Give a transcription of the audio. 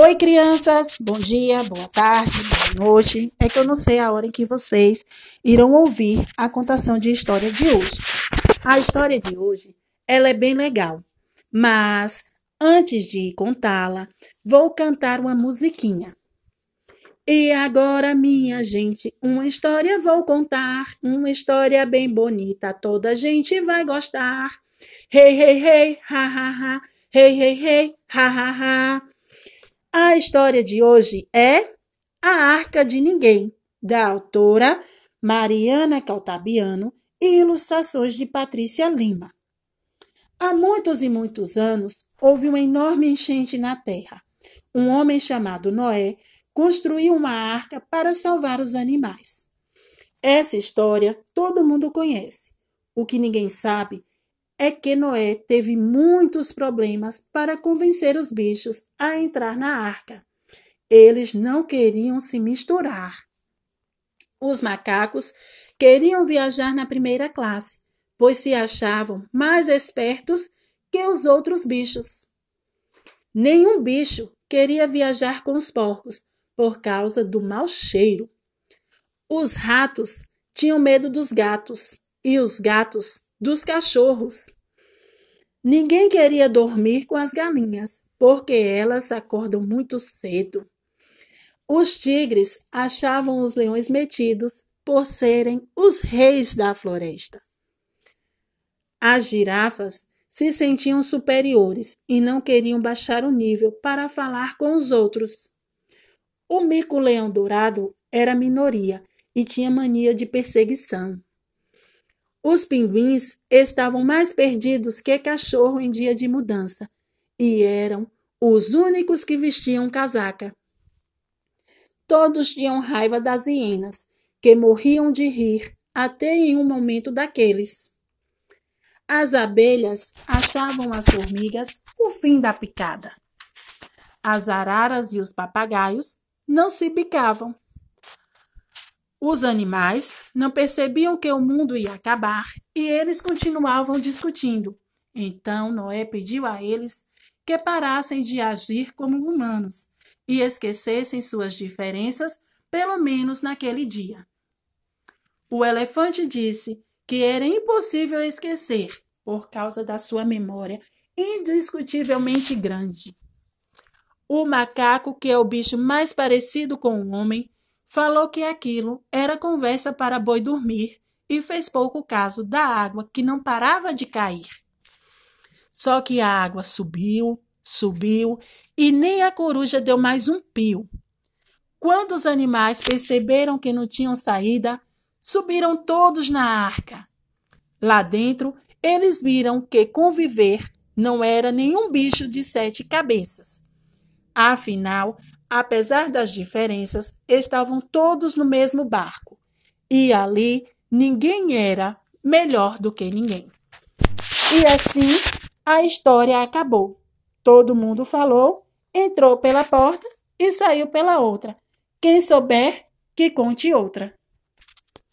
Oi, crianças! Bom dia, boa tarde, boa noite. É que eu não sei a hora em que vocês irão ouvir a contação de história de hoje. A história de hoje, ela é bem legal, mas antes de contá-la, vou cantar uma musiquinha. E agora, minha gente, uma história vou contar, uma história bem bonita, toda gente vai gostar. Hey, hey, hey, ha, ha, ha, hey, hey, hey, ha, ha, ha. A história de hoje é A Arca de Ninguém, da autora Mariana Caltabiano e ilustrações de Patrícia Lima. Há muitos e muitos anos, houve uma enorme enchente na terra. Um homem chamado Noé construiu uma arca para salvar os animais. Essa história todo mundo conhece. O que ninguém sabe é que Noé teve muitos problemas para convencer os bichos a entrar na arca. Eles não queriam se misturar. Os macacos queriam viajar na primeira classe, pois se achavam mais espertos que os outros bichos. Nenhum bicho queria viajar com os porcos por causa do mau cheiro. Os ratos tinham medo dos gatos e os gatos dos cachorros. Ninguém queria dormir com as galinhas, porque elas acordam muito cedo. Os tigres achavam os leões metidos por serem os reis da floresta. As girafas se sentiam superiores e não queriam baixar o nível para falar com os outros. O mico-leão dourado era minoria e tinha mania de perseguição. Os pinguins estavam mais perdidos que cachorro em dia de mudança e eram os únicos que vestiam casaca. Todos tinham raiva das hienas, que morriam de rir até em um momento daqueles. As abelhas achavam as formigas o fim da picada. As araras e os papagaios não se bicavam. Os animais não percebiam que o mundo ia acabar e eles continuavam discutindo. Então Noé pediu a eles que parassem de agir como humanos e esquecessem suas diferenças, pelo menos naquele dia. O elefante disse que era impossível esquecer por causa da sua memória indiscutivelmente grande. O macaco, que é o bicho mais parecido com o homem, falou que aquilo era conversa para boi dormir e fez pouco caso da água que não parava de cair. Só que a água subiu, subiu e nem a coruja deu mais um pio. Quando os animais perceberam que não tinham saída, subiram todos na arca. Lá dentro, eles viram que conviver não era nenhum bicho de sete cabeças. Afinal, apesar das diferenças, estavam todos no mesmo barco. E ali ninguém era melhor do que ninguém. E assim a história acabou. Todo mundo falou, entrou pela porta e saiu pela outra. Quem souber, que conte outra.